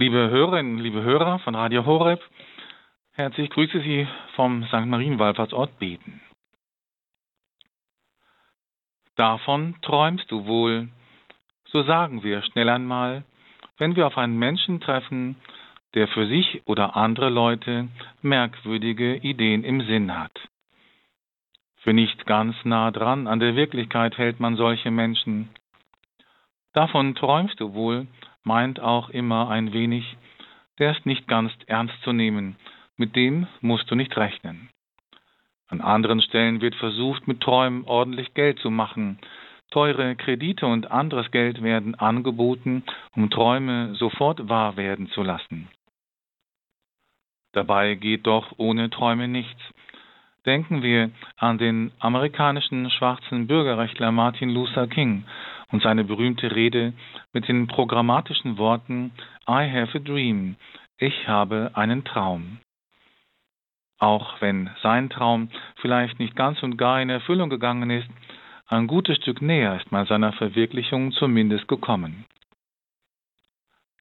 Liebe Hörerinnen, liebe Hörer von Radio Horeb, herzlich grüße Sie vom St. Marienwallfahrtsort Beten. Davon träumst du wohl, so sagen wir schnell einmal, wenn wir auf einen Menschen treffen, der für sich oder andere Leute merkwürdige Ideen im Sinn hat. Für nicht ganz nah dran an der Wirklichkeit hält man solche Menschen. Davon träumst du wohl, meint auch immer ein wenig, der ist nicht ganz ernst zu nehmen, mit dem musst du nicht rechnen. An anderen Stellen wird versucht, mit Träumen ordentlich Geld zu machen. Teure Kredite und anderes Geld werden angeboten, um Träume sofort wahr werden zu lassen. Dabei geht doch ohne Träume nichts. Denken wir an den amerikanischen schwarzen Bürgerrechtler Martin Luther King und seine berühmte Rede mit den programmatischen Worten I have a dream, ich habe einen Traum. Auch wenn sein Traum vielleicht nicht ganz und gar in Erfüllung gegangen ist, ein gutes Stück näher ist man seiner Verwirklichung zumindest gekommen.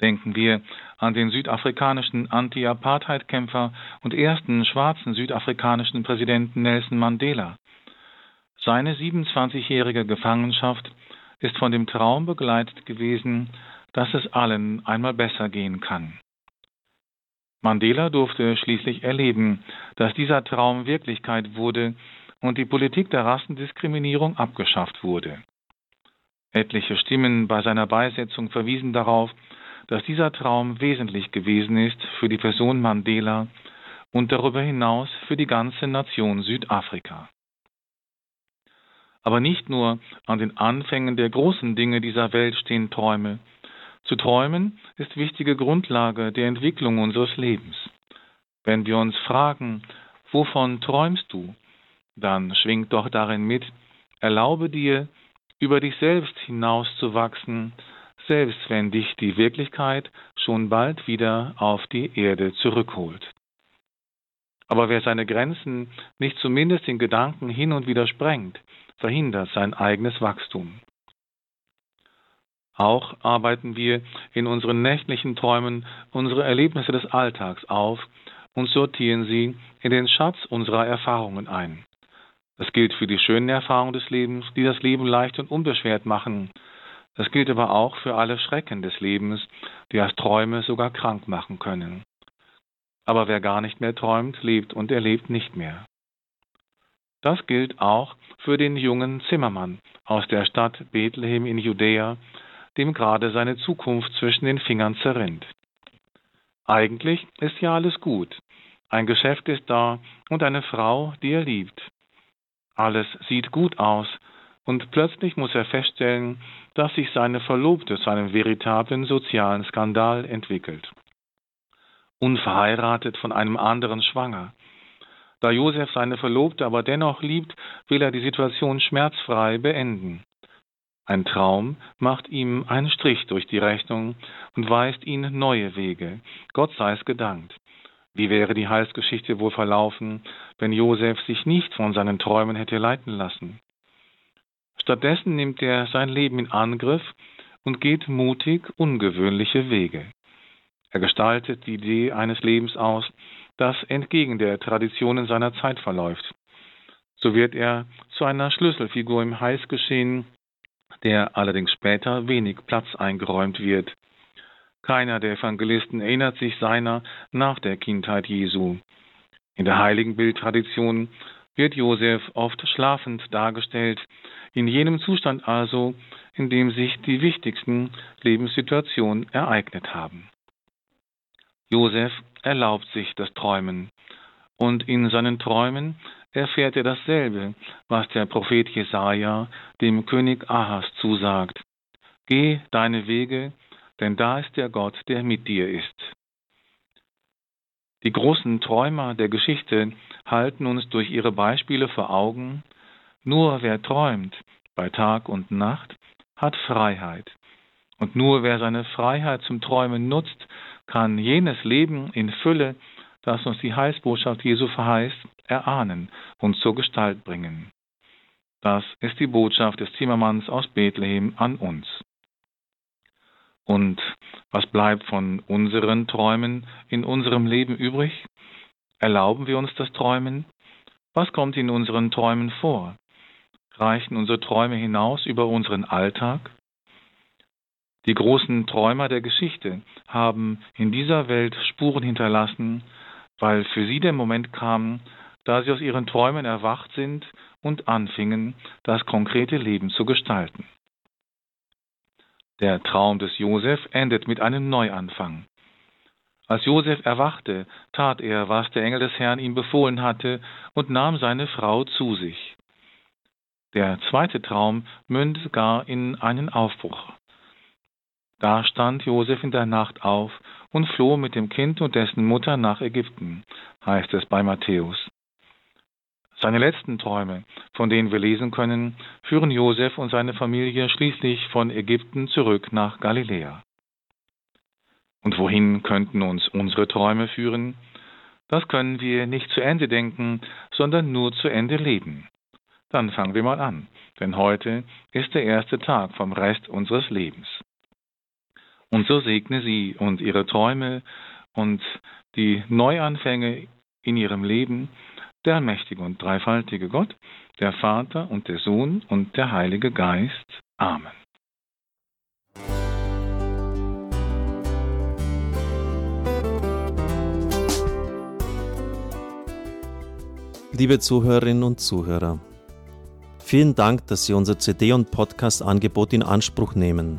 Denken wir an den südafrikanischen Anti-Apartheid-Kämpfer und ersten schwarzen südafrikanischen Präsidenten Nelson Mandela. Seine 27-jährige Gefangenschaft ist von dem Traum begleitet gewesen, dass es allen einmal besser gehen kann. Mandela durfte schließlich erleben, dass dieser Traum Wirklichkeit wurde und die Politik der Rassendiskriminierung abgeschafft wurde. Etliche Stimmen bei seiner Beisetzung verwiesen darauf, dass dieser Traum wesentlich gewesen ist für die Person Mandela und darüber hinaus für die ganze Nation Südafrika. Aber nicht nur an den Anfängen der großen Dinge dieser Welt stehen Träume, zu träumen ist wichtige Grundlage der Entwicklung unseres Lebens. Wenn wir uns fragen, wovon träumst du, dann schwingt doch darin mit, erlaube dir, über dich selbst hinauszuwachsen, selbst wenn dich die Wirklichkeit schon bald wieder auf die Erde zurückholt. Aber wer seine Grenzen nicht zumindest in Gedanken hin und wieder sprengt, verhindert sein eigenes Wachstum. Auch arbeiten wir in unseren nächtlichen Träumen unsere Erlebnisse des Alltags auf und sortieren sie in den Schatz unserer Erfahrungen ein. Das gilt für die schönen Erfahrungen des Lebens, die das Leben leicht und unbeschwert machen. Das gilt aber auch für alle Schrecken des Lebens, die als Träume sogar krank machen können. Aber wer gar nicht mehr träumt, lebt und erlebt nicht mehr. Das gilt auch für den jungen Zimmermann aus der Stadt Bethlehem in Judäa, dem gerade seine Zukunft zwischen den Fingern zerrinnt. Eigentlich ist ja alles gut. Ein Geschäft ist da und eine Frau, die er liebt. Alles sieht gut aus, und plötzlich muss er feststellen, dass sich seine Verlobte zu einem veritablen sozialen Skandal entwickelt. Unverheiratet von einem anderen schwanger. Da Josef seine Verlobte aber dennoch liebt, will er die Situation schmerzfrei beenden. Ein Traum macht ihm einen Strich durch die Rechnung und weist ihn neue Wege. Gott sei es gedankt. Wie wäre die Heilsgeschichte wohl verlaufen, wenn Josef sich nicht von seinen Träumen hätte leiten lassen? Stattdessen nimmt er sein Leben in Angriff und geht mutig ungewöhnliche Wege. Er gestaltet die Idee eines Lebens aus, das entgegen der Traditionen seiner Zeit verläuft. So wird er zu einer Schlüsselfigur im Heißgeschehen der allerdings später wenig Platz eingeräumt wird. Keiner der Evangelisten erinnert sich seiner nach der Kindheit Jesu. In der heiligen Bildtradition wird Josef oft schlafend dargestellt, in jenem Zustand also, in dem sich die wichtigsten Lebenssituationen ereignet haben. Josef erlaubt sich das Träumen, und in seinen Träumen erfährt er dasselbe, was der Prophet Jesaja dem König Ahas zusagt. Geh deine Wege, denn da ist der Gott, der mit dir ist. Die großen Träumer der Geschichte halten uns durch ihre Beispiele vor Augen, nur wer träumt bei Tag und Nacht, hat Freiheit. Und nur wer seine Freiheit zum Träumen nutzt, kann jenes Leben in Fülle, das uns die Heilsbotschaft Jesu verheißt, erahnen und zur Gestalt bringen. Das ist die Botschaft des Zimmermanns aus Bethlehem an uns. Und was bleibt von unseren Träumen in unserem Leben übrig? Erlauben wir uns das Träumen? Was kommt in unseren Träumen vor? Reichen unsere Träume hinaus über unseren Alltag? Die großen Träumer der Geschichte haben in dieser Welt Spuren hinterlassen, weil für sie der Moment kam, da sie aus ihren Träumen erwacht sind und anfingen, das konkrete Leben zu gestalten. Der Traum des Josef endet mit einem Neuanfang. Als Josef erwachte, tat er, was der Engel des Herrn ihm befohlen hatte, und nahm seine Frau zu sich. Der zweite Traum mündet gar in einen Aufbruch. Da stand Josef in der Nacht auf und floh mit dem Kind und dessen Mutter nach Ägypten, heißt es bei Matthäus. Seine letzten Träume, von denen wir lesen können, führen Josef und seine Familie schließlich von Ägypten zurück nach Galiläa. Und wohin könnten uns unsere Träume führen? Das können wir nicht zu Ende denken, sondern nur zu Ende leben. Dann fangen wir mal an, denn heute ist der erste Tag vom Rest unseres Lebens. Und so segne sie und ihre Träume und die Neuanfänge in ihrem Leben der allmächtige und dreifaltige Gott, der Vater und der Sohn und der Heilige Geist. Amen. Liebe Zuhörerinnen und Zuhörer, vielen Dank, dass Sie unser CD- und Podcast-Angebot in Anspruch nehmen.